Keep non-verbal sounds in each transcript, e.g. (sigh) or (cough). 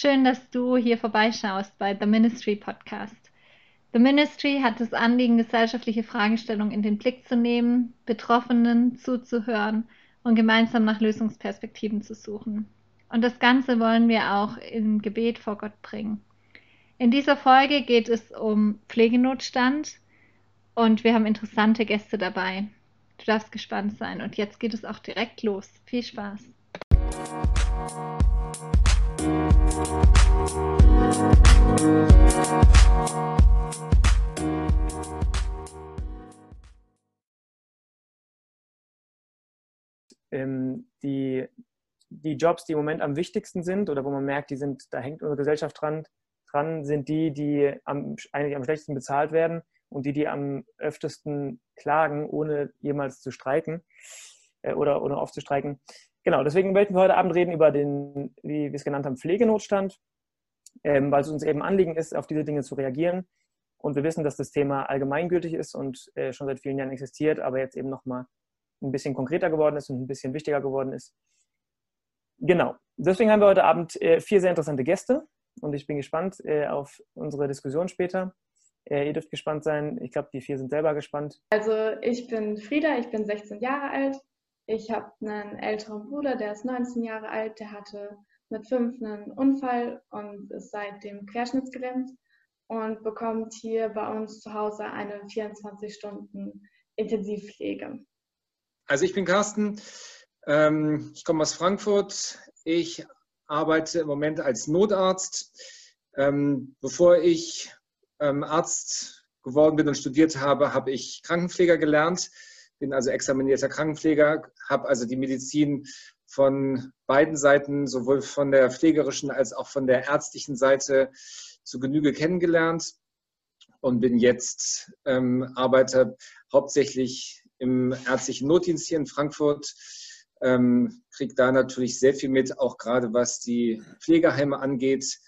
Schön, dass du hier vorbeischaust bei The Ministry Podcast. The Ministry hat das Anliegen, gesellschaftliche Fragestellungen in den Blick zu nehmen, Betroffenen zuzuhören und gemeinsam nach Lösungsperspektiven zu suchen. Und das Ganze wollen wir auch im Gebet vor Gott bringen. In dieser Folge geht es um Pflegenotstand und wir haben interessante Gäste dabei. Du darfst gespannt sein und jetzt geht es auch direkt los. Viel Spaß! Ähm, die, die Jobs, die im Moment am wichtigsten sind oder wo man merkt, die sind, da hängt unsere Gesellschaft dran, dran sind die, die am, eigentlich am schlechtesten bezahlt werden und die, die am öftesten klagen, ohne jemals zu streiken äh, oder, oder oft zu streiken. Genau, deswegen wollten wir heute Abend reden über den, wie wir es genannt haben, Pflegenotstand, ähm, weil es uns eben Anliegen ist, auf diese Dinge zu reagieren. Und wir wissen, dass das Thema allgemeingültig ist und äh, schon seit vielen Jahren existiert, aber jetzt eben nochmal ein bisschen konkreter geworden ist und ein bisschen wichtiger geworden ist. Genau, deswegen haben wir heute Abend äh, vier sehr interessante Gäste und ich bin gespannt äh, auf unsere Diskussion später. Äh, ihr dürft gespannt sein. Ich glaube, die vier sind selber gespannt. Also ich bin Frieda, ich bin 16 Jahre alt. Ich habe einen älteren Bruder, der ist 19 Jahre alt. Der hatte mit fünf einen Unfall und ist seitdem querschnittsgelähmt und bekommt hier bei uns zu Hause eine 24 Stunden Intensivpflege. Also ich bin Carsten, ähm, ich komme aus Frankfurt. Ich arbeite im Moment als Notarzt. Ähm, bevor ich ähm, Arzt geworden bin und studiert habe, habe ich Krankenpfleger gelernt, bin also examinierter Krankenpfleger, habe also die Medizin von beiden Seiten, sowohl von der pflegerischen als auch von der ärztlichen Seite zu Genüge kennengelernt und bin jetzt ähm, arbeite hauptsächlich im ärztlichen Notdienst hier in Frankfurt, ähm, kriege da natürlich sehr viel mit, auch gerade was die Pflegeheime angeht.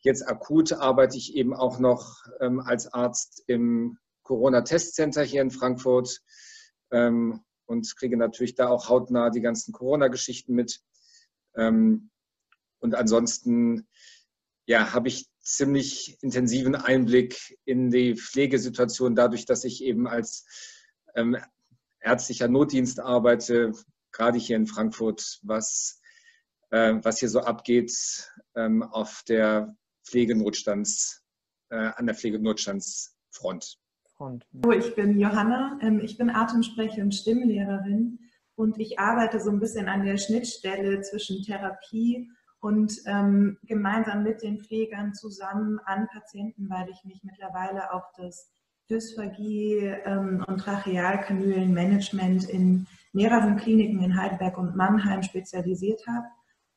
Jetzt akut arbeite ich eben auch noch ähm, als Arzt im Corona-Testcenter hier in Frankfurt ähm, und kriege natürlich da auch hautnah die ganzen Corona-Geschichten mit. Ähm, und ansonsten ja, habe ich ziemlich intensiven Einblick in die Pflegesituation, dadurch, dass ich eben als ähm, ärztlicher Notdienst arbeite, gerade hier in Frankfurt, was, äh, was hier so abgeht ähm, auf der Pflegenotstands, äh, an der Pflegenotstandsfront. Hallo, ich bin Johanna, ähm, ich bin Atemsprecher und Stimmlehrerin und ich arbeite so ein bisschen an der Schnittstelle zwischen Therapie und ähm, gemeinsam mit den Pflegern zusammen an Patienten, weil ich mich mittlerweile auf das Dysphagie ähm, und Trachealkanülenmanagement in mehreren Kliniken in Heidelberg und Mannheim spezialisiert habe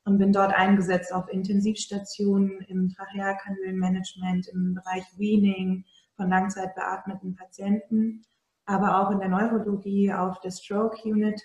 und bin dort eingesetzt auf Intensivstationen im Trachealkanülenmanagement, im Bereich Weaning von langzeitbeatmeten Patienten, aber auch in der Neurologie auf der Stroke Unit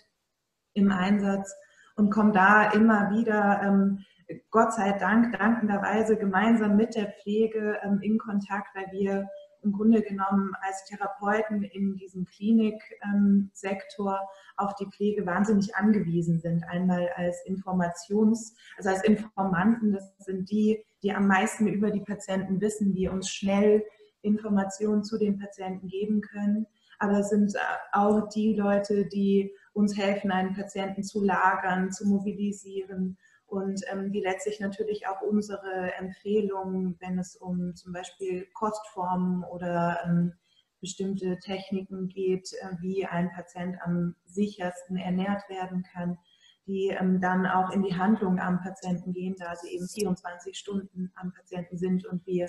im Einsatz und komme da immer wieder, ähm, Gott sei Dank, dankenderweise gemeinsam mit der Pflege ähm, in Kontakt, weil wir im Grunde genommen als Therapeuten in diesem Kliniksektor ähm, auf die Pflege wahnsinnig angewiesen sind. Einmal als Informations-, also als Informanten, das sind die, die am meisten über die Patienten wissen, die uns schnell Informationen zu den Patienten geben können. Aber es sind äh, auch die Leute, die uns helfen, einen Patienten zu lagern, zu mobilisieren und ähm, die letztlich natürlich auch unsere Empfehlungen, wenn es um zum Beispiel Kostformen oder ähm, bestimmte Techniken geht, äh, wie ein Patient am sichersten ernährt werden kann, die ähm, dann auch in die Handlung am Patienten gehen, da sie eben 24 Stunden am Patienten sind und wir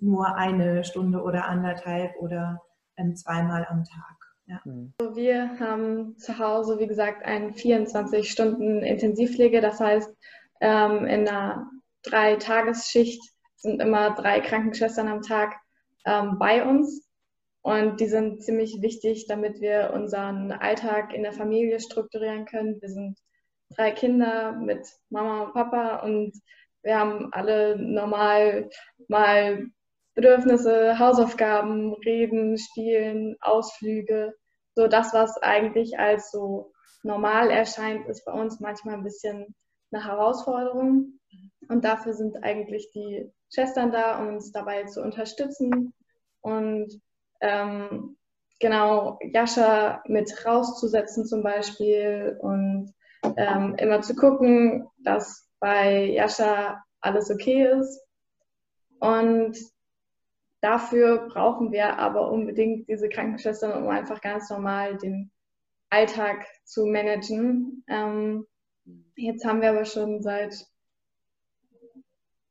nur eine Stunde oder anderthalb oder ähm, zweimal am Tag. Ja. Mhm. Wir haben zu Hause, wie gesagt, eine 24 Stunden Intensivpflege. Das heißt, ähm, in einer Drei-Tagesschicht sind immer drei Krankenschwestern am Tag ähm, bei uns. Und die sind ziemlich wichtig, damit wir unseren Alltag in der Familie strukturieren können. Wir sind drei Kinder mit Mama und Papa und wir haben alle normal mal Bedürfnisse, Hausaufgaben, Reden, Spielen, Ausflüge. So das, was eigentlich als so normal erscheint, ist bei uns manchmal ein bisschen eine Herausforderung. Und dafür sind eigentlich die Schwestern da, um uns dabei zu unterstützen und ähm, genau Jascha mit rauszusetzen zum Beispiel und ähm, immer zu gucken, dass bei Jascha alles okay ist. Und dafür brauchen wir aber unbedingt diese Krankenschwestern, um einfach ganz normal den Alltag zu managen. Ähm, jetzt haben wir aber schon seit,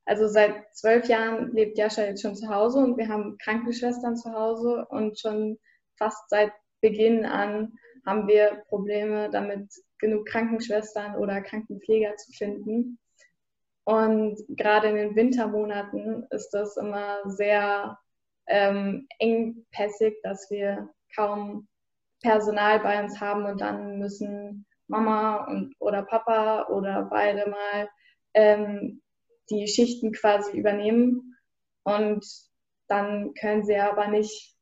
also seit zwölf Jahren lebt Jascha jetzt schon zu Hause und wir haben Krankenschwestern zu Hause und schon fast seit Beginn an haben wir Probleme damit, genug Krankenschwestern oder Krankenpfleger zu finden. Und gerade in den Wintermonaten ist das immer sehr ähm, engpässig, dass wir kaum Personal bei uns haben und dann müssen Mama und, oder Papa oder beide mal ähm, die Schichten quasi übernehmen. Und dann können sie aber nicht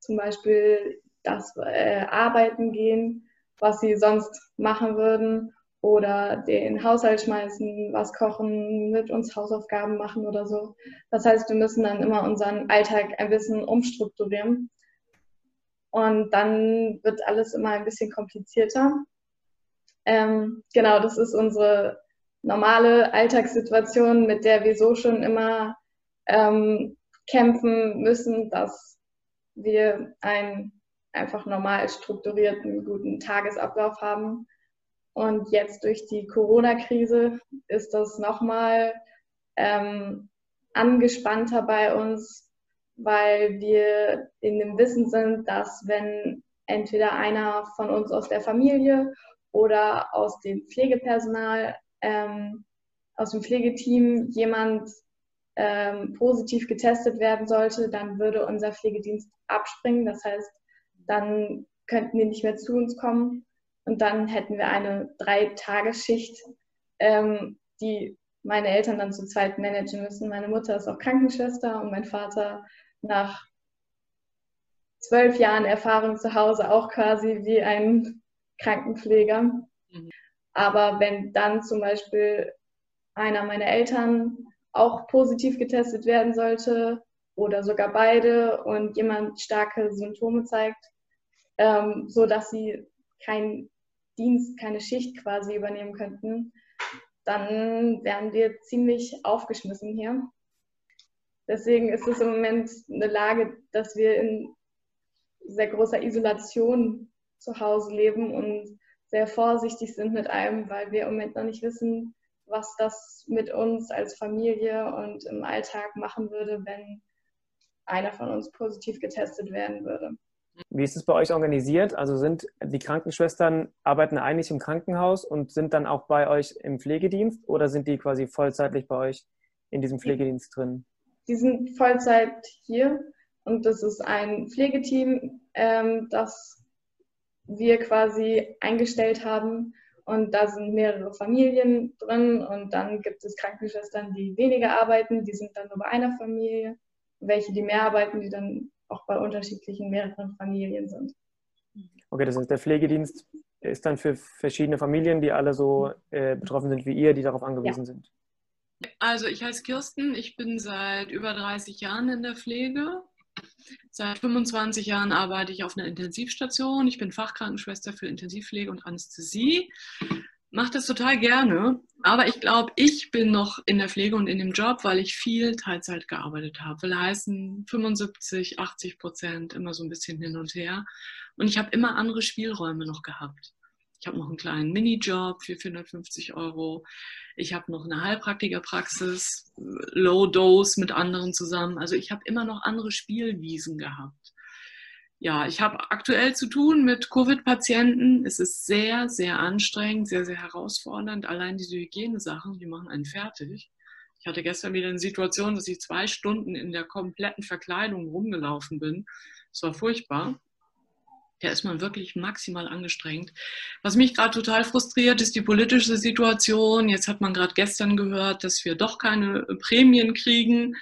zum Beispiel das äh, Arbeiten gehen, was sie sonst machen würden, oder den Haushalt schmeißen, was kochen, mit uns Hausaufgaben machen oder so. Das heißt, wir müssen dann immer unseren Alltag ein bisschen umstrukturieren. Und dann wird alles immer ein bisschen komplizierter. Ähm, genau, das ist unsere normale Alltagssituation, mit der wir so schon immer ähm, kämpfen müssen, dass wir einen einfach normal strukturierten, guten Tagesablauf haben. Und jetzt durch die Corona-Krise ist das nochmal ähm, angespannter bei uns, weil wir in dem Wissen sind, dass wenn entweder einer von uns aus der Familie oder aus dem Pflegepersonal, ähm, aus dem Pflegeteam jemand ähm, positiv getestet werden sollte, dann würde unser Pflegedienst abspringen. Das heißt, dann könnten die nicht mehr zu uns kommen und dann hätten wir eine Drei-Tagesschicht, ähm, die meine Eltern dann zu zweit managen müssen. Meine Mutter ist auch Krankenschwester und mein Vater nach zwölf Jahren Erfahrung zu Hause auch quasi wie ein Krankenpfleger. Mhm. Aber wenn dann zum Beispiel einer meiner Eltern auch positiv getestet werden sollte oder sogar beide und jemand starke Symptome zeigt, ähm, so dass sie keinen Dienst, keine Schicht quasi übernehmen könnten, dann wären wir ziemlich aufgeschmissen hier. Deswegen ist es im Moment eine Lage, dass wir in sehr großer Isolation zu Hause leben und sehr vorsichtig sind mit allem, weil wir im Moment noch nicht wissen, was das mit uns als Familie und im Alltag machen würde, wenn einer von uns positiv getestet werden würde. Wie ist es bei euch organisiert? Also sind die Krankenschwestern, arbeiten eigentlich im Krankenhaus und sind dann auch bei euch im Pflegedienst oder sind die quasi vollzeitlich bei euch in diesem Pflegedienst drin? Die sind Vollzeit hier und das ist ein Pflegeteam, ähm, das wir quasi eingestellt haben. Und da sind mehrere Familien drin und dann gibt es Krankenschwestern, die weniger arbeiten, die sind dann nur bei einer Familie. Welche, die mehr arbeiten, die dann auch bei unterschiedlichen mehreren Familien sind. Okay, das heißt, der Pflegedienst ist dann für verschiedene Familien, die alle so äh, betroffen sind wie ihr, die darauf angewiesen ja. sind. Also ich heiße Kirsten, ich bin seit über 30 Jahren in der Pflege. Seit 25 Jahren arbeite ich auf einer Intensivstation. Ich bin Fachkrankenschwester für Intensivpflege und Anästhesie mache das total gerne, aber ich glaube, ich bin noch in der Pflege und in dem Job, weil ich viel Teilzeit gearbeitet habe. Will heißen 75, 80 Prozent, immer so ein bisschen hin und her. Und ich habe immer andere Spielräume noch gehabt. Ich habe noch einen kleinen Minijob für 450 Euro. Ich habe noch eine Heilpraktikerpraxis, Low Dose mit anderen zusammen. Also ich habe immer noch andere Spielwiesen gehabt ja, ich habe aktuell zu tun mit Covid-Patienten. Es ist sehr, sehr anstrengend, sehr, sehr herausfordernd. Allein diese Hygienesachen, die machen einen fertig. Ich hatte gestern wieder eine Situation, dass ich zwei Stunden in der kompletten Verkleidung rumgelaufen bin. Es war furchtbar. Da ist man wirklich maximal angestrengt. Was mich gerade total frustriert, ist die politische Situation. Jetzt hat man gerade gestern gehört, dass wir doch keine Prämien kriegen,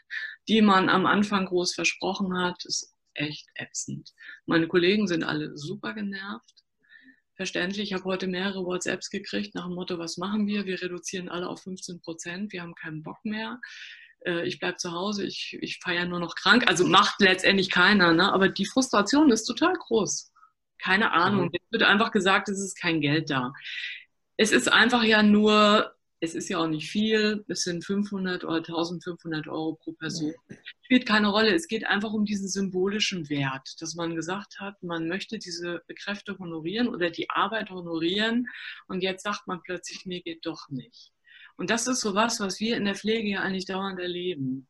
die man am Anfang groß versprochen hat. Das echt ätzend. Meine Kollegen sind alle super genervt. verständlich. Ich habe heute mehrere WhatsApps gekriegt nach dem Motto, was machen wir? Wir reduzieren alle auf 15 Prozent, wir haben keinen Bock mehr. Äh, ich bleibe zu Hause, ich, ich feiere nur noch krank. Also macht letztendlich keiner, ne? aber die Frustration ist total groß. Keine Ahnung. Mhm. Es wird einfach gesagt, es ist kein Geld da. Es ist einfach ja nur es ist ja auch nicht viel, es sind 500 oder 1500 Euro pro Person. Spielt keine Rolle. Es geht einfach um diesen symbolischen Wert, dass man gesagt hat, man möchte diese Kräfte honorieren oder die Arbeit honorieren und jetzt sagt man plötzlich, mir geht doch nicht. Und das ist so was, was wir in der Pflege ja eigentlich dauernd erleben.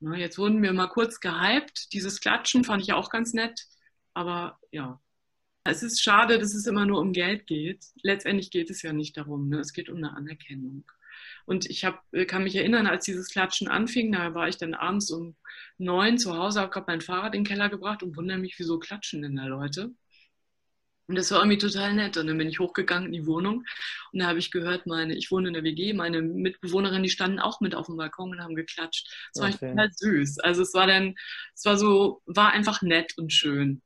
Jetzt wurden wir mal kurz gehypt. Dieses Klatschen fand ich auch ganz nett. Aber ja, es ist schade, dass es immer nur um Geld geht. Letztendlich geht es ja nicht darum. Ne? Es geht um eine Anerkennung. Und ich hab, äh, kann mich erinnern, als dieses Klatschen anfing, da war ich dann abends um neun zu Hause, habe gerade mein Fahrrad in den Keller gebracht und wundere mich, wieso klatschen denn da Leute? Und das war irgendwie total nett. Und dann bin ich hochgegangen in die Wohnung und da habe ich gehört, meine, ich wohne in der WG, meine Mitbewohnerinnen, die standen auch mit auf dem Balkon und haben geklatscht. Das war okay. total süß. Also es war dann, es war so, war einfach nett und schön.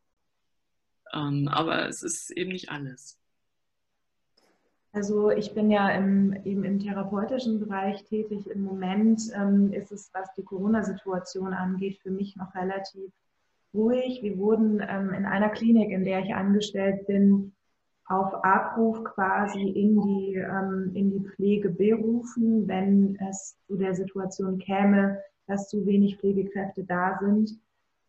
Ähm, aber es ist eben nicht alles. Also ich bin ja im, eben im therapeutischen Bereich tätig. Im Moment ähm, ist es, was die Corona-Situation angeht, für mich noch relativ ruhig. Wir wurden ähm, in einer Klinik, in der ich angestellt bin, auf Abruf quasi in die, ähm, in die Pflege berufen, wenn es zu der Situation käme, dass zu wenig Pflegekräfte da sind.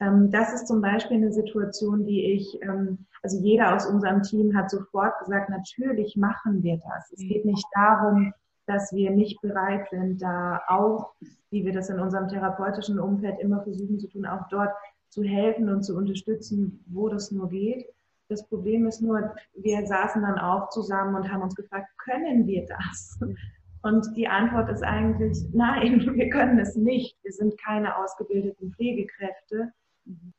Ähm, das ist zum Beispiel eine Situation, die ich, ähm, also jeder aus unserem Team hat sofort gesagt, natürlich machen wir das. Es geht nicht darum, dass wir nicht bereit sind, da auch, wie wir das in unserem therapeutischen Umfeld immer versuchen zu tun, auch dort zu helfen und zu unterstützen, wo das nur geht. Das Problem ist nur, wir saßen dann auch zusammen und haben uns gefragt, können wir das? Und die Antwort ist eigentlich, nein, (laughs) wir können es nicht. Wir sind keine ausgebildeten Pflegekräfte.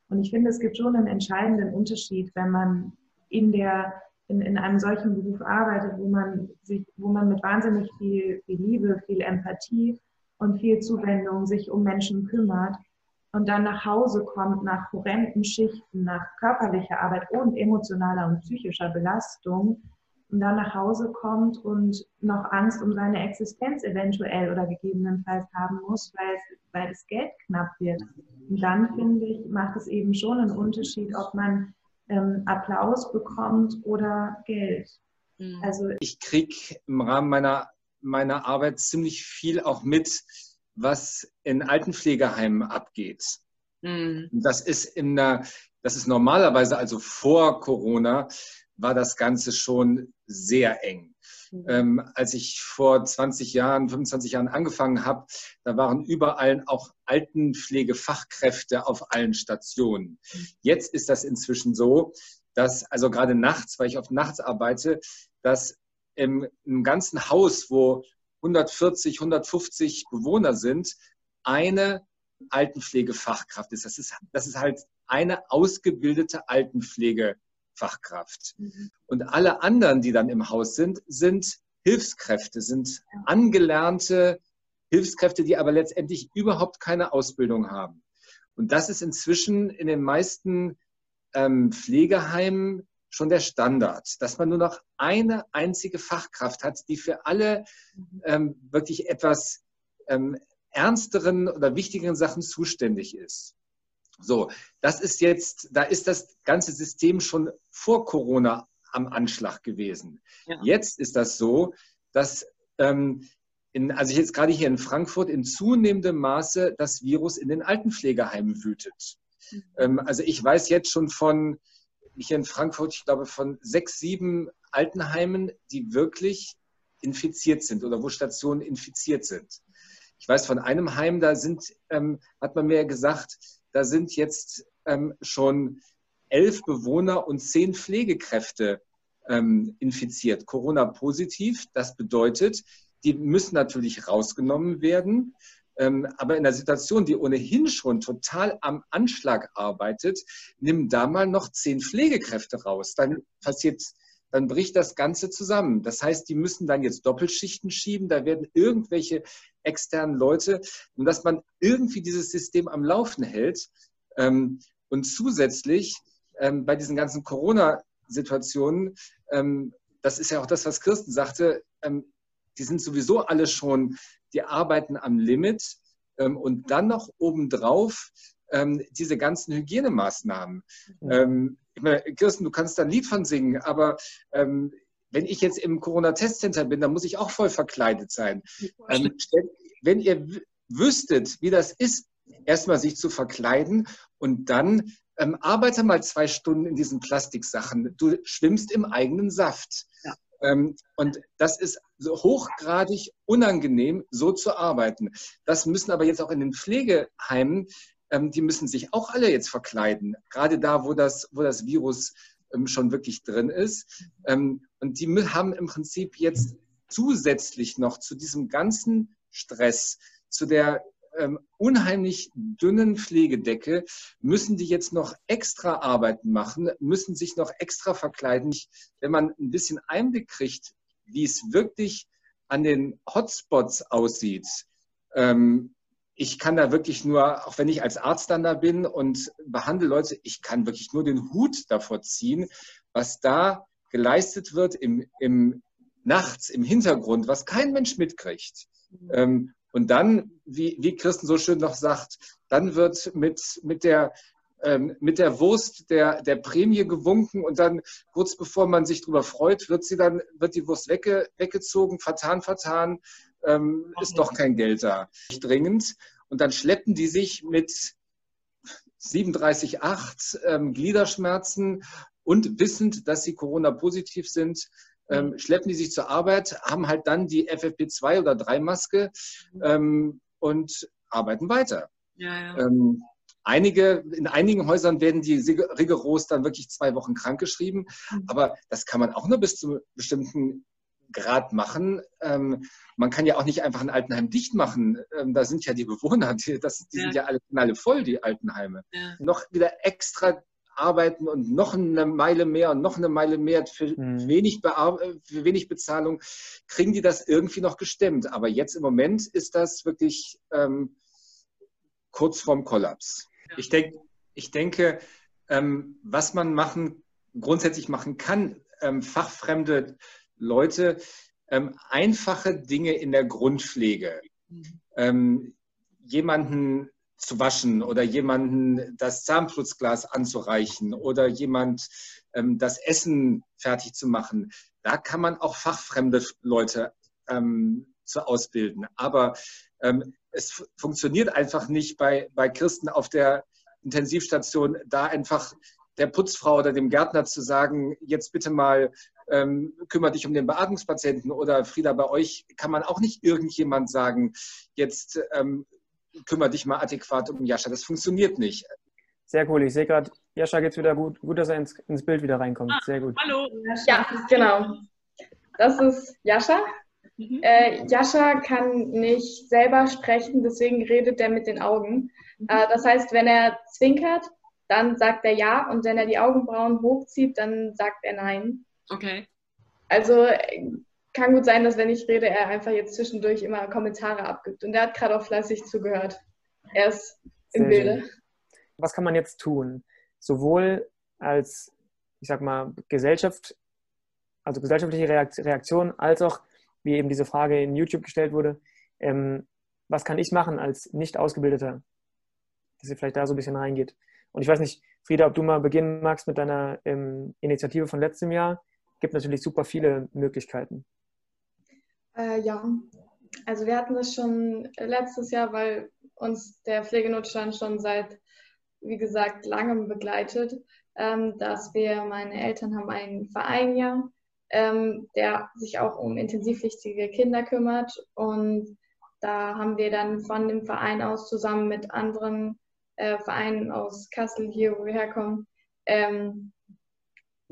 Und ich finde, es gibt schon einen entscheidenden Unterschied, wenn man in, der, in, in einem solchen Beruf arbeitet, wo man, sich, wo man mit wahnsinnig viel, viel Liebe, viel Empathie und viel Zuwendung sich um Menschen kümmert und dann nach Hause kommt nach horrenden Schichten, nach körperlicher Arbeit und emotionaler und psychischer Belastung und dann nach Hause kommt und noch Angst um seine Existenz eventuell oder gegebenenfalls haben muss, weil, weil das Geld knapp wird. Und dann finde ich, macht es eben schon einen Unterschied, ob man ähm, Applaus bekommt oder Geld. Mhm. Also ich kriege im Rahmen meiner, meiner Arbeit ziemlich viel auch mit, was in Altenpflegeheimen abgeht. Mhm. Das ist in der, das ist normalerweise, also vor Corona, war das Ganze schon sehr eng. Mhm. Ähm, als ich vor 20 Jahren, 25 Jahren angefangen habe, da waren überall auch Altenpflegefachkräfte auf allen Stationen. Mhm. Jetzt ist das inzwischen so, dass, also gerade nachts, weil ich oft nachts arbeite, dass im, im ganzen Haus, wo 140, 150 Bewohner sind, eine Altenpflegefachkraft ist. Das ist, das ist halt eine ausgebildete Altenpflegefachkraft. Fachkraft. Mhm. Und alle anderen, die dann im Haus sind, sind Hilfskräfte, sind angelernte Hilfskräfte, die aber letztendlich überhaupt keine Ausbildung haben. Und das ist inzwischen in den meisten ähm, Pflegeheimen schon der Standard, dass man nur noch eine einzige Fachkraft hat, die für alle mhm. ähm, wirklich etwas ähm, ernsteren oder wichtigeren Sachen zuständig ist. So, das ist jetzt, da ist das ganze System schon vor Corona am Anschlag gewesen. Ja. Jetzt ist das so, dass ähm, in, also jetzt gerade hier in Frankfurt in zunehmendem Maße das Virus in den Altenpflegeheimen wütet. Mhm. Ähm, also ich weiß jetzt schon von hier in Frankfurt, ich glaube von sechs, sieben Altenheimen, die wirklich infiziert sind oder wo Stationen infiziert sind. Ich weiß von einem Heim, da sind, ähm, hat man mir gesagt, da sind jetzt ähm, schon elf Bewohner und zehn Pflegekräfte ähm, infiziert, Corona-positiv. Das bedeutet, die müssen natürlich rausgenommen werden. Ähm, aber in der Situation, die ohnehin schon total am Anschlag arbeitet, nimm da mal noch zehn Pflegekräfte raus. Dann passiert dann bricht das Ganze zusammen. Das heißt, die müssen dann jetzt Doppelschichten schieben, da werden irgendwelche externen Leute, und dass man irgendwie dieses System am Laufen hält. Ähm, und zusätzlich ähm, bei diesen ganzen Corona- Situationen, ähm, das ist ja auch das, was Kirsten sagte, die sind sowieso alle schon, die arbeiten am Limit und dann noch obendrauf diese ganzen Hygienemaßnahmen. Mhm. Ich meine, Kirsten, du kannst da ein Lied von singen, aber wenn ich jetzt im Corona-Testcenter bin, dann muss ich auch voll verkleidet sein. Ähm, wenn ihr wüsstet, wie das ist, erstmal sich zu verkleiden und dann ähm, arbeite mal zwei Stunden in diesen Plastiksachen. Du schwimmst im eigenen Saft. Ja. Ähm, und das ist hochgradig unangenehm, so zu arbeiten. Das müssen aber jetzt auch in den Pflegeheimen, ähm, die müssen sich auch alle jetzt verkleiden. Gerade da, wo das, wo das Virus schon wirklich drin ist. Ähm, und die haben im Prinzip jetzt zusätzlich noch zu diesem ganzen Stress, zu der ähm, unheimlich dünnen Pflegedecke, müssen die jetzt noch extra Arbeiten machen, müssen sich noch extra verkleiden. Wenn man ein bisschen Einblick kriegt, wie es wirklich an den Hotspots aussieht, ähm, ich kann da wirklich nur, auch wenn ich als Arzt dann da bin und behandle Leute, ich kann wirklich nur den Hut davor ziehen, was da geleistet wird im, im nachts im Hintergrund, was kein Mensch mitkriegt. Mhm. Ähm, und dann, wie, wie Christen so schön noch sagt, dann wird mit, mit der ähm, mit der Wurst der, der Prämie gewunken und dann kurz bevor man sich darüber freut, wird sie dann, wird die Wurst wegge, weggezogen, vertan, vertan, ähm, ist doch kein Geld da. Dringend. Und dann schleppen die sich mit 37,8 ähm, Gliederschmerzen und wissend, dass sie Corona-positiv sind, ähm, mhm. schleppen die sich zur Arbeit, haben halt dann die FFP2 oder 3 Maske ähm, und arbeiten weiter. Ja, ja. Ähm, einige, in einigen Häusern werden die rigoros dann wirklich zwei Wochen krankgeschrieben, mhm. aber das kann man auch nur bis zu bestimmten Grad machen. Ähm, man kann ja auch nicht einfach ein Altenheim dicht machen. Ähm, da sind ja die Bewohner, die, das, die ja. sind ja alle, alle voll, die Altenheime. Ja. Noch wieder extra arbeiten und noch eine Meile mehr und noch eine Meile mehr für, mhm. wenig, für wenig Bezahlung, kriegen die das irgendwie noch gestemmt. Aber jetzt im Moment ist das wirklich ähm, kurz vorm Kollaps. Ja. Ich, denk, ich denke, ähm, was man machen, grundsätzlich machen kann, ähm, fachfremde Leute, ähm, einfache Dinge in der Grundpflege. Ähm, jemanden zu waschen oder jemanden das Zahnputzglas anzureichen oder jemand ähm, das Essen fertig zu machen. Da kann man auch fachfremde Leute ähm, zu ausbilden. Aber ähm, es funktioniert einfach nicht bei, bei Christen auf der Intensivstation, da einfach der Putzfrau oder dem Gärtner zu sagen, jetzt bitte mal ähm, kümmere dich um den Beatmungspatienten oder Frieda, bei euch kann man auch nicht irgendjemand sagen, jetzt ähm, kümmere dich mal adäquat um Jascha. Das funktioniert nicht. Sehr cool. Ich sehe gerade, Jascha geht es wieder gut. Gut, dass er ins, ins Bild wieder reinkommt. Ah, Sehr gut. Hallo. Ja, genau. Das ist Jascha. Mhm. Äh, Jascha kann nicht selber sprechen, deswegen redet er mit den Augen. Mhm. Äh, das heißt, wenn er zwinkert, dann sagt er ja und wenn er die Augenbrauen hochzieht, dann sagt er nein. Okay. Also kann gut sein, dass wenn ich rede, er einfach jetzt zwischendurch immer Kommentare abgibt. Und er hat gerade auch fleißig zugehört. Er ist im Bilde. Schön. Was kann man jetzt tun? Sowohl als, ich sag mal, Gesellschaft, also gesellschaftliche Reaktion, als auch, wie eben diese Frage in YouTube gestellt wurde, ähm, was kann ich machen als nicht Ausgebildeter? Dass ihr vielleicht da so ein bisschen reingeht. Und ich weiß nicht, Frieda, ob du mal beginnen magst mit deiner ähm, Initiative von letztem Jahr. Gibt natürlich super viele Möglichkeiten. Äh, ja, also wir hatten das schon letztes Jahr, weil uns der Pflegenotstand schon seit, wie gesagt, langem begleitet, ähm, dass wir, meine Eltern haben einen Verein ja, ähm, der sich auch um intensivpflichtige Kinder kümmert und da haben wir dann von dem Verein aus zusammen mit anderen äh, Vereinen aus Kassel, hier wo wir herkommen, ähm,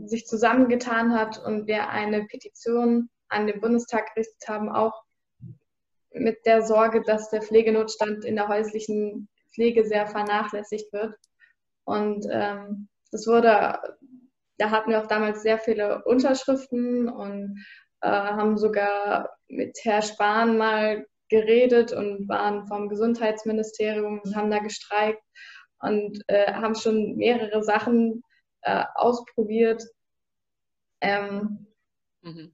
sich zusammengetan hat und wir eine Petition an den Bundestag gerichtet haben, auch mit der Sorge, dass der Pflegenotstand in der häuslichen Pflege sehr vernachlässigt wird. Und ähm, das wurde, da hatten wir auch damals sehr viele Unterschriften und äh, haben sogar mit Herr Spahn mal geredet und waren vom Gesundheitsministerium und haben da gestreikt und äh, haben schon mehrere Sachen äh, ausprobiert, Ähm, mhm.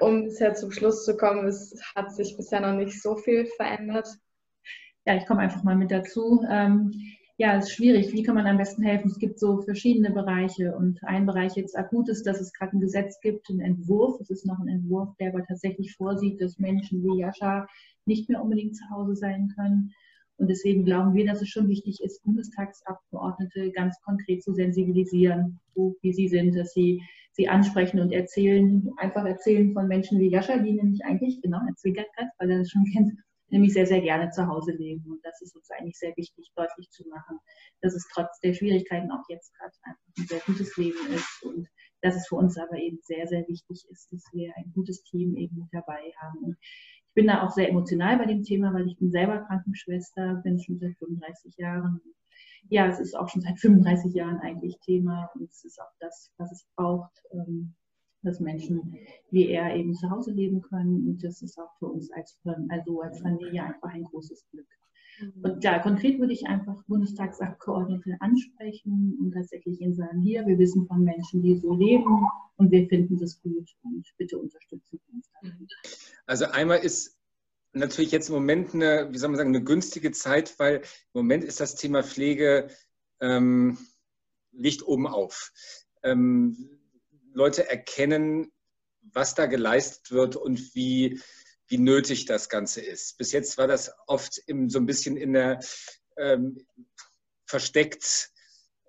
Um bisher zum Schluss zu kommen, es hat sich bisher noch nicht so viel verändert. Ja, ich komme einfach mal mit dazu. Ähm, ja, es ist schwierig. Wie kann man am besten helfen? Es gibt so verschiedene Bereiche und ein Bereich jetzt akut ist, dass es gerade ein Gesetz gibt, einen Entwurf. Es ist noch ein Entwurf, der aber tatsächlich vorsieht, dass Menschen wie Jascha nicht mehr unbedingt zu Hause sein können. Und deswegen glauben wir, dass es schon wichtig ist, Bundestagsabgeordnete ganz konkret zu sensibilisieren, so wie sie sind, dass sie sie ansprechen und erzählen, einfach erzählen von Menschen wie Jascha, die nämlich eigentlich, genau, er zwinkert gerade, weil er das schon (laughs) kennt, nämlich sehr, sehr gerne zu Hause leben. Und das ist uns eigentlich sehr wichtig, deutlich zu machen, dass es trotz der Schwierigkeiten auch jetzt gerade einfach ein sehr gutes Leben ist und dass es für uns aber eben sehr, sehr wichtig ist, dass wir ein gutes Team eben dabei haben. Und ich bin da auch sehr emotional bei dem Thema, weil ich bin selber Krankenschwester, bin schon seit 35 Jahren. Ja, es ist auch schon seit 35 Jahren eigentlich Thema und es ist auch das, was es braucht, ähm, dass Menschen wie er eben zu Hause leben können. Und das ist auch für uns als, also als Familie einfach ein großes Glück. Mhm. Und ja, konkret würde ich einfach Bundestagsabgeordnete ansprechen und tatsächlich ihnen sagen, hier, wir wissen von Menschen, die so leben und wir finden das gut und bitte unterstützen Sie uns damit. Also einmal ist natürlich jetzt im Moment eine, wie soll man sagen, eine günstige Zeit, weil im Moment ist das Thema Pflege ähm, Licht oben auf. Ähm, Leute erkennen, was da geleistet wird und wie, wie nötig das Ganze ist. Bis jetzt war das oft im, so ein bisschen in der ähm, versteckt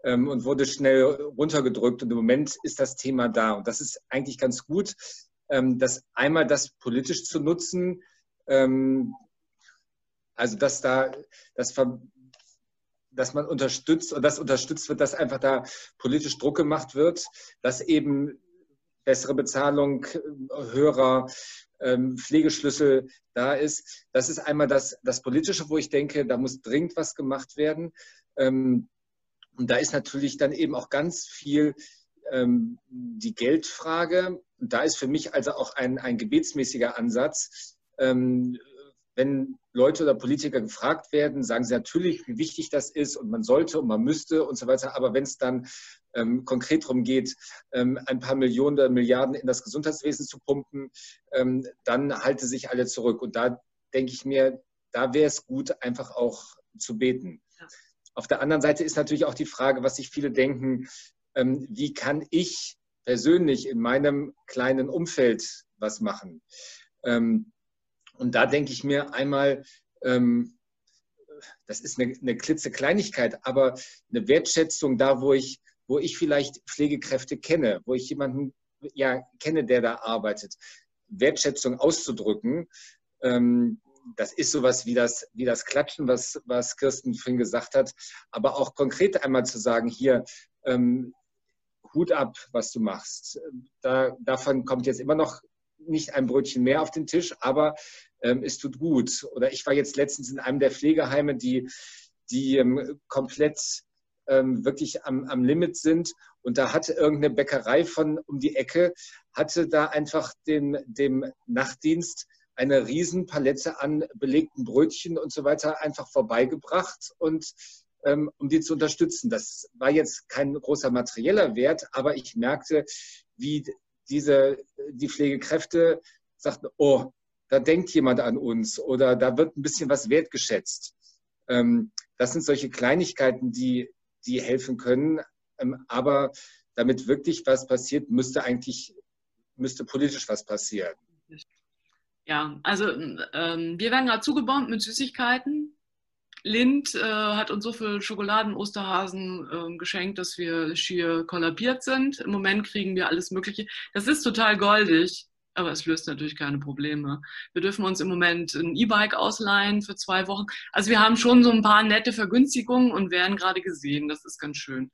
ähm, und wurde schnell runtergedrückt. Und im Moment ist das Thema da. Und das ist eigentlich ganz gut, ähm, das einmal das politisch zu nutzen. Ähm, also dass da das dass man unterstützt und das unterstützt wird, dass einfach da politisch Druck gemacht wird, dass eben bessere Bezahlung, höherer ähm, Pflegeschlüssel da ist. Das ist einmal das, das Politische, wo ich denke, da muss dringend was gemacht werden. Ähm, und da ist natürlich dann eben auch ganz viel ähm, die Geldfrage. Da ist für mich also auch ein, ein gebetsmäßiger Ansatz. Wenn Leute oder Politiker gefragt werden, sagen sie natürlich, wie wichtig das ist und man sollte und man müsste und so weiter. Aber wenn es dann ähm, konkret darum geht, ähm, ein paar Millionen oder Milliarden in das Gesundheitswesen zu pumpen, ähm, dann halte sich alle zurück. Und da denke ich mir, da wäre es gut, einfach auch zu beten. Ja. Auf der anderen Seite ist natürlich auch die Frage, was sich viele denken, ähm, wie kann ich persönlich in meinem kleinen Umfeld was machen? Ähm, und da denke ich mir einmal, ähm, das ist eine, eine klitzekleinigkeit, aber eine Wertschätzung da, wo ich, wo ich vielleicht Pflegekräfte kenne, wo ich jemanden ja, kenne, der da arbeitet, Wertschätzung auszudrücken. Ähm, das ist sowas wie das, wie das Klatschen, was, was Kirsten vorhin gesagt hat, aber auch konkret einmal zu sagen, hier, ähm, Hut ab, was du machst. Da, davon kommt jetzt immer noch nicht ein Brötchen mehr auf den Tisch, aber ähm, es tut gut. Oder ich war jetzt letztens in einem der Pflegeheime, die, die ähm, komplett ähm, wirklich am, am Limit sind. Und da hatte irgendeine Bäckerei von um die Ecke, hatte da einfach den, dem Nachtdienst eine Riesenpalette an belegten Brötchen und so weiter einfach vorbeigebracht und ähm, um die zu unterstützen. Das war jetzt kein großer materieller Wert, aber ich merkte, wie diese, die Pflegekräfte sagten, oh, da denkt jemand an uns oder da wird ein bisschen was wertgeschätzt. Ähm, das sind solche Kleinigkeiten, die, die helfen können. Ähm, aber damit wirklich was passiert, müsste eigentlich, müsste politisch was passieren. Ja, also ähm, wir werden gerade zugebombt mit Süßigkeiten. Lind äh, hat uns so viel Schokoladen-Osterhasen äh, geschenkt, dass wir schier kollabiert sind. Im Moment kriegen wir alles Mögliche. Das ist total goldig, aber es löst natürlich keine Probleme. Wir dürfen uns im Moment ein E-Bike ausleihen für zwei Wochen. Also wir haben schon so ein paar nette Vergünstigungen und werden gerade gesehen. Das ist ganz schön.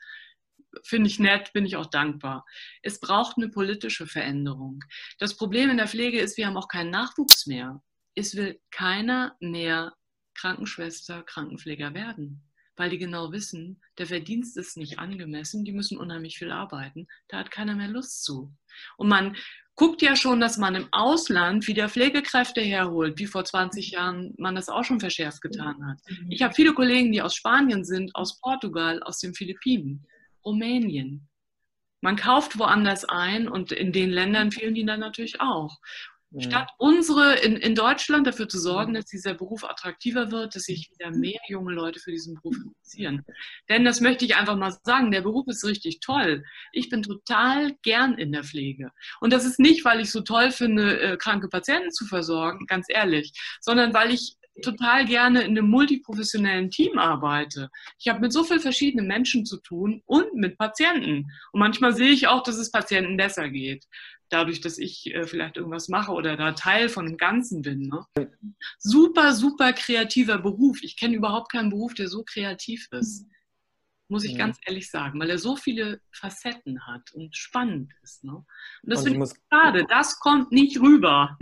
Finde ich nett, bin ich auch dankbar. Es braucht eine politische Veränderung. Das Problem in der Pflege ist, wir haben auch keinen Nachwuchs mehr. Es will keiner mehr Krankenschwester, Krankenpfleger werden, weil die genau wissen, der Verdienst ist nicht angemessen, die müssen unheimlich viel arbeiten, da hat keiner mehr Lust zu. Und man guckt ja schon, dass man im Ausland wieder Pflegekräfte herholt, wie vor 20 Jahren man das auch schon verschärft getan hat. Mhm. Ich habe viele Kollegen, die aus Spanien sind, aus Portugal, aus den Philippinen, Rumänien. Man kauft woanders ein und in den Ländern fehlen die dann natürlich auch. Mhm. Statt unsere in, in Deutschland dafür zu sorgen, dass dieser Beruf attraktiver wird, dass sich wieder mehr junge Leute für diesen Beruf interessieren. Denn das möchte ich einfach mal sagen, der Beruf ist richtig toll. Ich bin total gern in der Pflege. Und das ist nicht, weil ich so toll finde, äh, kranke Patienten zu versorgen, ganz ehrlich, sondern weil ich total gerne in einem multiprofessionellen Team arbeite. Ich habe mit so vielen verschiedenen Menschen zu tun und mit Patienten. Und manchmal sehe ich auch, dass es Patienten besser geht dadurch, dass ich äh, vielleicht irgendwas mache oder da Teil von dem Ganzen bin. Ne? Super, super kreativer Beruf. Ich kenne überhaupt keinen Beruf, der so kreativ ist. Muss ich Mhm. ganz ehrlich sagen, weil er so viele Facetten hat und spannend ist. Ne? Und das finde ich schade. Das kommt nicht rüber.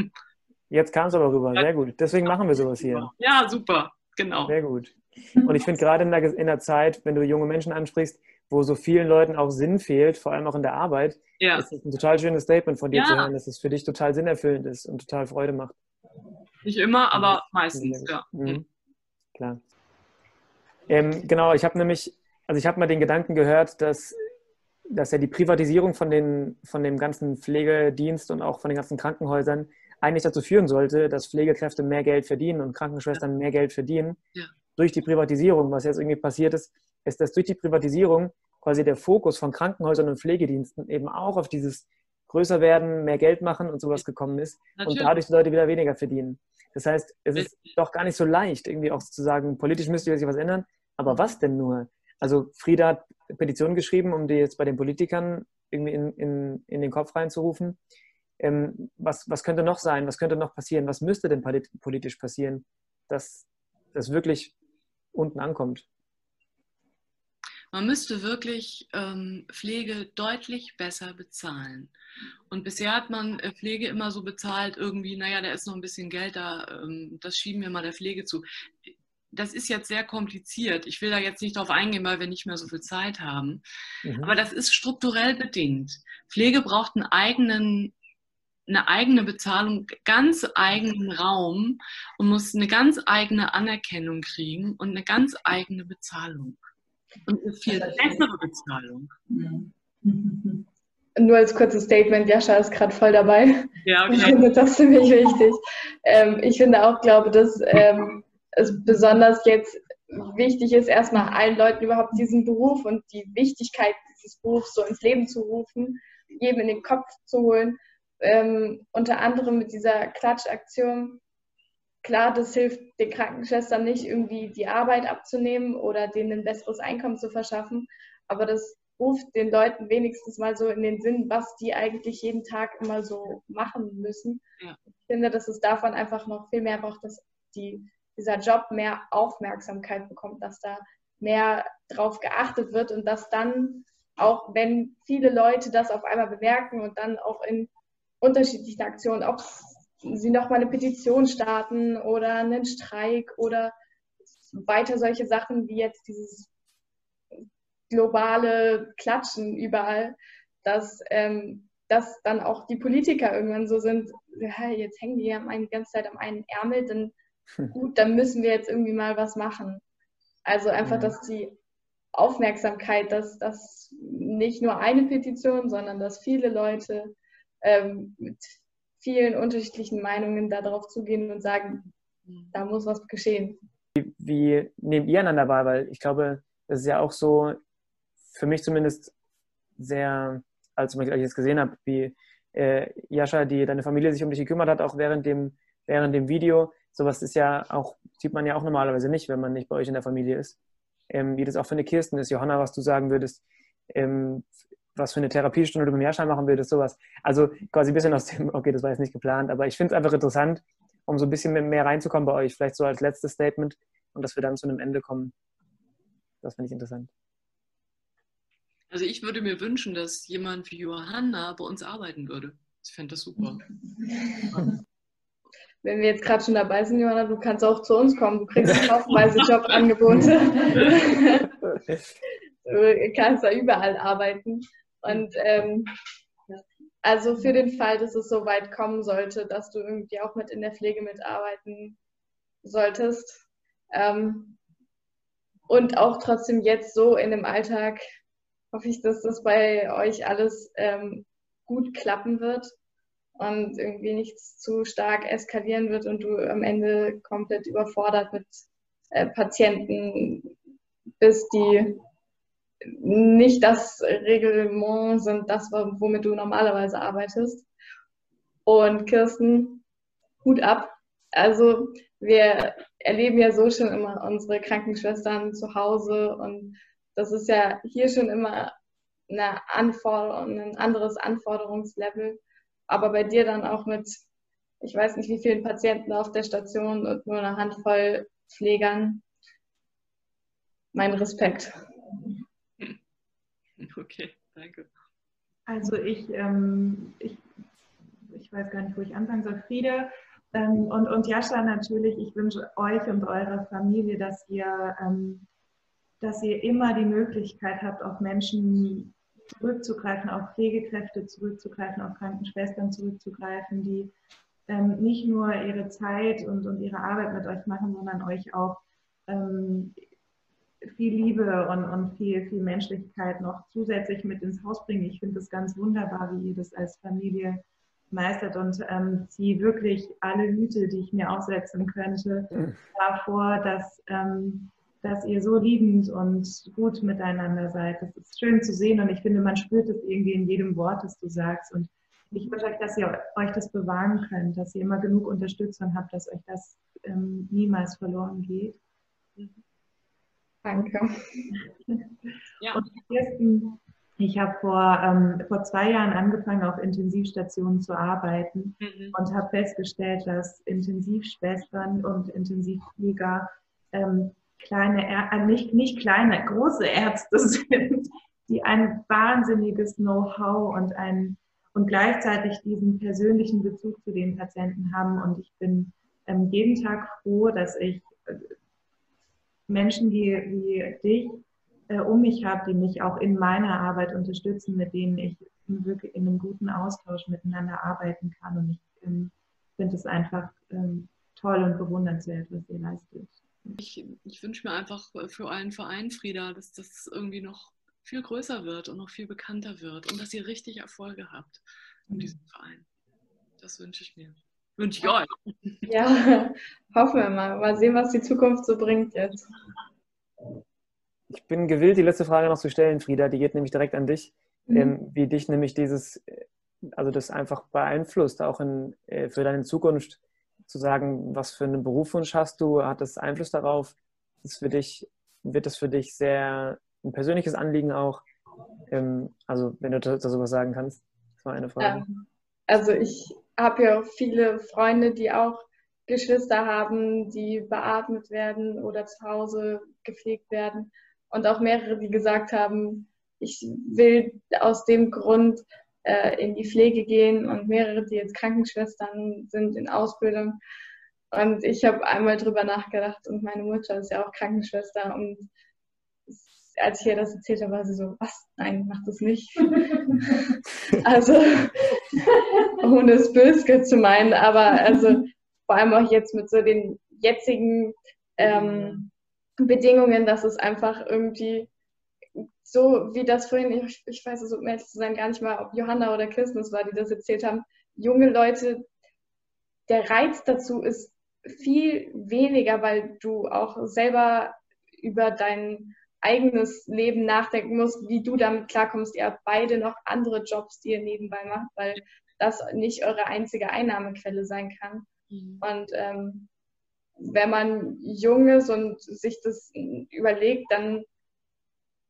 jetzt kam es aber rüber, sehr gut. Deswegen machen wir sowas hier. Ja, super. Genau. Sehr gut. Und ich finde gerade in in der Zeit, wenn du junge Menschen ansprichst, wo so vielen Leuten auch Sinn fehlt, vor allem auch in der Arbeit, Ja, ist das ein total schönes Statement von dir Ja. zu hören, dass es für dich total sinnerfüllend ist und total Freude macht. nicht immer, aber meistens. Ja. Mhm. Klar. Ähm, genau, ich habe nämlich, also ich habe mal den Gedanken gehört, dass, dass ja die Privatisierung von, den, von dem ganzen Pflegedienst und auch von den ganzen Krankenhäusern eigentlich dazu führen sollte, dass Pflegekräfte mehr Geld verdienen und Krankenschwestern mehr Geld verdienen. Ja. Durch die Privatisierung, was jetzt irgendwie passiert ist, ist, dass durch die Privatisierung quasi der Fokus von Krankenhäusern und Pflegediensten eben auch auf dieses größer werden, mehr Geld machen und sowas gekommen ist und Natürlich. dadurch die Leute wieder weniger verdienen. Das heißt, es ist doch gar nicht so leicht, irgendwie auch zu sagen, politisch müsste sich was ändern. Aber was denn nur? Also Frieda hat Petitionen geschrieben, um die jetzt bei den Politikern irgendwie in, in, in den Kopf reinzurufen. Ähm, was, was könnte noch sein? Was könnte noch passieren? Was müsste denn polit- politisch passieren, dass das wirklich unten ankommt? Man müsste wirklich ähm, Pflege deutlich besser bezahlen. Und bisher hat man äh, Pflege immer so bezahlt, irgendwie, naja, da ist noch ein bisschen Geld da, ähm, das schieben wir mal der Pflege zu. Das ist jetzt sehr kompliziert. Ich will da jetzt nicht drauf eingehen, weil wir nicht mehr so viel Zeit haben. Mhm. Aber das ist strukturell bedingt. Pflege braucht einen eigenen, eine eigene Bezahlung, ganz eigenen Raum und muss eine ganz eigene Anerkennung kriegen und eine ganz eigene Bezahlung. Und eine viel bessere Bezahlung. Nur als kurzes Statement, Jascha ist gerade voll dabei. Ja, (laughs) Ich okay. finde das ziemlich wichtig. Ähm, ich finde auch, glaube, dass ähm, es besonders jetzt wichtig ist, erstmal allen Leuten überhaupt diesen Beruf und die Wichtigkeit dieses Berufs so ins Leben zu rufen, jedem in den Kopf zu holen. Ähm, unter anderem mit dieser Klatschaktion. Klar, das hilft den Krankenschwestern nicht, irgendwie die Arbeit abzunehmen oder denen ein besseres Einkommen zu verschaffen, aber das ruft den Leuten wenigstens mal so in den Sinn, was die eigentlich jeden Tag immer so machen müssen. Ja. Ich finde, dass es davon einfach noch viel mehr braucht, dass die, dieser Job mehr Aufmerksamkeit bekommt, dass da mehr drauf geachtet wird und dass dann, auch wenn viele Leute das auf einmal bemerken und dann auch in unterschiedlichen Aktionen, ob sie nochmal eine Petition starten oder einen Streik oder weiter solche Sachen wie jetzt dieses globale Klatschen überall, dass, ähm, dass dann auch die Politiker irgendwann so sind, ja, jetzt hängen die ja die ganze Zeit am einen Ärmel, dann gut, dann müssen wir jetzt irgendwie mal was machen. Also einfach, dass die Aufmerksamkeit, dass das nicht nur eine Petition, sondern dass viele Leute ähm, mit vielen unterschiedlichen Meinungen darauf zugehen und sagen, da muss was geschehen. Wie nehmt ihr einander wahr? Weil ich glaube, das ist ja auch so, für mich zumindest sehr, als ich jetzt gesehen habe, wie äh, Jascha, die deine Familie sich um dich gekümmert hat, auch während dem, während dem Video. Sowas ist ja auch, sieht man ja auch normalerweise nicht, wenn man nicht bei euch in der Familie ist. Ähm, wie das auch für eine Kirsten ist. Johanna, was du sagen würdest, ähm, was für eine Therapiestunde du mit dem Jascha machen würdest, sowas. Also quasi ein bisschen aus dem, (laughs) okay, das war jetzt nicht geplant, aber ich finde es einfach interessant, um so ein bisschen mehr reinzukommen bei euch, vielleicht so als letztes Statement und dass wir dann zu einem Ende kommen. Das finde ich interessant. Also ich würde mir wünschen, dass jemand wie Johanna bei uns arbeiten würde. Ich fände das super. Wenn wir jetzt gerade schon dabei sind, Johanna, du kannst auch zu uns kommen. Du kriegst haufenweise Jobangebote. (laughs) du kannst da überall arbeiten. Und ähm, also für den Fall, dass es so weit kommen sollte, dass du irgendwie auch mit in der Pflege mitarbeiten solltest ähm, und auch trotzdem jetzt so in dem Alltag hoffe ich, dass das bei euch alles ähm, gut klappen wird und irgendwie nichts zu stark eskalieren wird und du am Ende komplett überfordert mit äh, Patienten bist, die nicht das Reglement sind, das, womit du normalerweise arbeitest. Und Kirsten, Hut ab. Also wir erleben ja so schon immer unsere Krankenschwestern zu Hause und das ist ja hier schon immer eine Anforderung, ein anderes Anforderungslevel. Aber bei dir dann auch mit, ich weiß nicht wie vielen Patienten auf der Station und nur eine Handvoll Pflegern. Mein Respekt. (laughs) Okay, danke. Also ich, ähm, ich, ich weiß gar nicht, wo ich anfangen soll. Friede ähm, und, und Jascha natürlich, ich wünsche euch und eurer Familie, dass ihr, ähm, dass ihr immer die Möglichkeit habt, auf Menschen zurückzugreifen, auf Pflegekräfte zurückzugreifen, auf Krankenschwestern zurückzugreifen, die ähm, nicht nur ihre Zeit und, und ihre Arbeit mit euch machen, sondern euch auch ähm, viel Liebe und, und viel, viel Menschlichkeit noch zusätzlich mit ins Haus bringen. Ich finde es ganz wunderbar, wie ihr das als Familie meistert und ähm, ziehe wirklich alle Hüte, die ich mir aufsetzen könnte, mhm. davor, dass, ähm, dass ihr so liebend und gut miteinander seid. Das ist schön zu sehen und ich finde, man spürt es irgendwie in jedem Wort, das du sagst. Und ich wünsche euch, dass ihr euch das bewahren könnt, dass ihr immer genug Unterstützung habt, dass euch das ähm, niemals verloren geht. Danke. Ja. Und ersten, ich habe vor, ähm, vor zwei Jahren angefangen, auf Intensivstationen zu arbeiten mhm. und habe festgestellt, dass Intensivschwestern und Intensivpfleger ähm, kleine, äh, nicht, nicht kleine, große Ärzte (laughs) sind, die ein wahnsinniges Know-how und ein und gleichzeitig diesen persönlichen Bezug zu den Patienten haben. Und ich bin ähm, jeden Tag froh, dass ich äh, Menschen wie, wie dich äh, um mich habe, die mich auch in meiner Arbeit unterstützen, mit denen ich wirklich in einem guten Austausch miteinander arbeiten kann. Und ich ähm, finde es einfach ähm, toll und bewundernswert, was ihr leistet. Ich, ich wünsche mir einfach für euren Verein, Frieda, dass das irgendwie noch viel größer wird und noch viel bekannter wird und dass ihr richtig Erfolge habt in mhm. diesem Verein. Das wünsche ich mir. Wünsche ich euch. Ja, (laughs) hoffen wir mal. Mal sehen, was die Zukunft so bringt jetzt. Ich bin gewillt, die letzte Frage noch zu stellen, Frieda. Die geht nämlich direkt an dich. Mhm. Ähm, wie dich nämlich dieses, also das einfach beeinflusst, auch in, äh, für deine Zukunft zu sagen, was für einen Berufswunsch hast du? Hat das Einfluss darauf? Ist für dich, wird das für dich sehr ein persönliches Anliegen auch? Ähm, also, wenn du darüber sagen kannst. Das war eine Frage. Ähm, also, ich habe ja auch viele Freunde, die auch Geschwister haben, die beatmet werden oder zu Hause gepflegt werden. Und auch mehrere, die gesagt haben, ich will aus dem Grund äh, in die Pflege gehen und mehrere, die jetzt Krankenschwestern sind in Ausbildung. Und ich habe einmal drüber nachgedacht und meine Mutter ist ja auch Krankenschwester und als ich ihr das erzählt habe, war sie so, was? Nein, mach das nicht. (laughs) also, (laughs) ohne es böse zu meinen, aber also (laughs) vor allem auch jetzt mit so den jetzigen ähm, Bedingungen, dass es einfach irgendwie so wie das vorhin, ich, ich weiß es, um ehrlich zu sein, gar nicht mal, ob Johanna oder es war, die das erzählt haben, junge Leute, der Reiz dazu ist viel weniger, weil du auch selber über dein eigenes Leben nachdenken musst, wie du damit klarkommst. Ihr habt beide noch andere Jobs, die ihr nebenbei macht, weil das nicht eure einzige Einnahmequelle sein kann. Mhm. Und ähm, wenn man jung ist und sich das überlegt, dann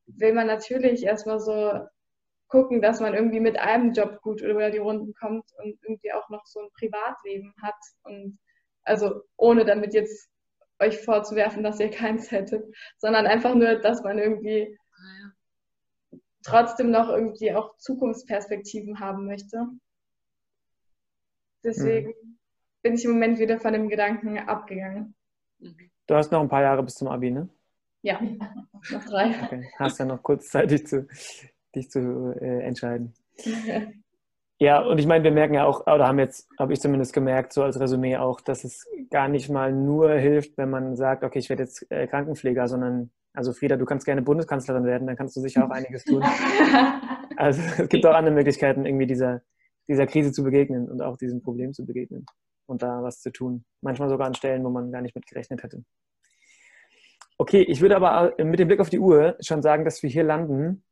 will man natürlich erstmal so gucken, dass man irgendwie mit einem Job gut über die Runden kommt und irgendwie auch noch so ein Privatleben hat. Und also ohne damit jetzt euch vorzuwerfen, dass ihr keins hättet, sondern einfach nur, dass man irgendwie ah, trotzdem noch irgendwie auch Zukunftsperspektiven haben möchte. Deswegen mhm. bin ich im Moment wieder von dem Gedanken abgegangen. Du hast noch ein paar Jahre bis zum Abi, ne? Ja, (laughs) noch drei. Okay. Hast ja noch kurz Zeit, dich zu, dich zu äh, entscheiden. (laughs) Ja, und ich meine, wir merken ja auch, oder haben jetzt, habe ich zumindest gemerkt, so als Resümee auch, dass es gar nicht mal nur hilft, wenn man sagt, okay, ich werde jetzt äh, Krankenpfleger, sondern Also Frieda, du kannst gerne Bundeskanzlerin werden, dann kannst du sicher auch einiges tun. (laughs) Also es gibt auch andere Möglichkeiten, irgendwie dieser, dieser Krise zu begegnen und auch diesem Problem zu begegnen und da was zu tun. Manchmal sogar an Stellen, wo man gar nicht mit gerechnet hätte. Okay, ich würde aber mit dem Blick auf die Uhr schon sagen, dass wir hier landen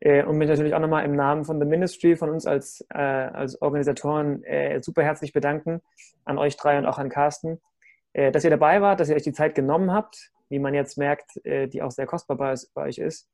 äh, und mich natürlich auch nochmal im Namen von The Ministry, von uns als, äh, als Organisatoren äh, super herzlich bedanken an euch drei und auch an Carsten, äh, dass ihr dabei wart, dass ihr euch die Zeit genommen habt, wie man jetzt merkt, äh, die auch sehr kostbar bei, bei euch ist.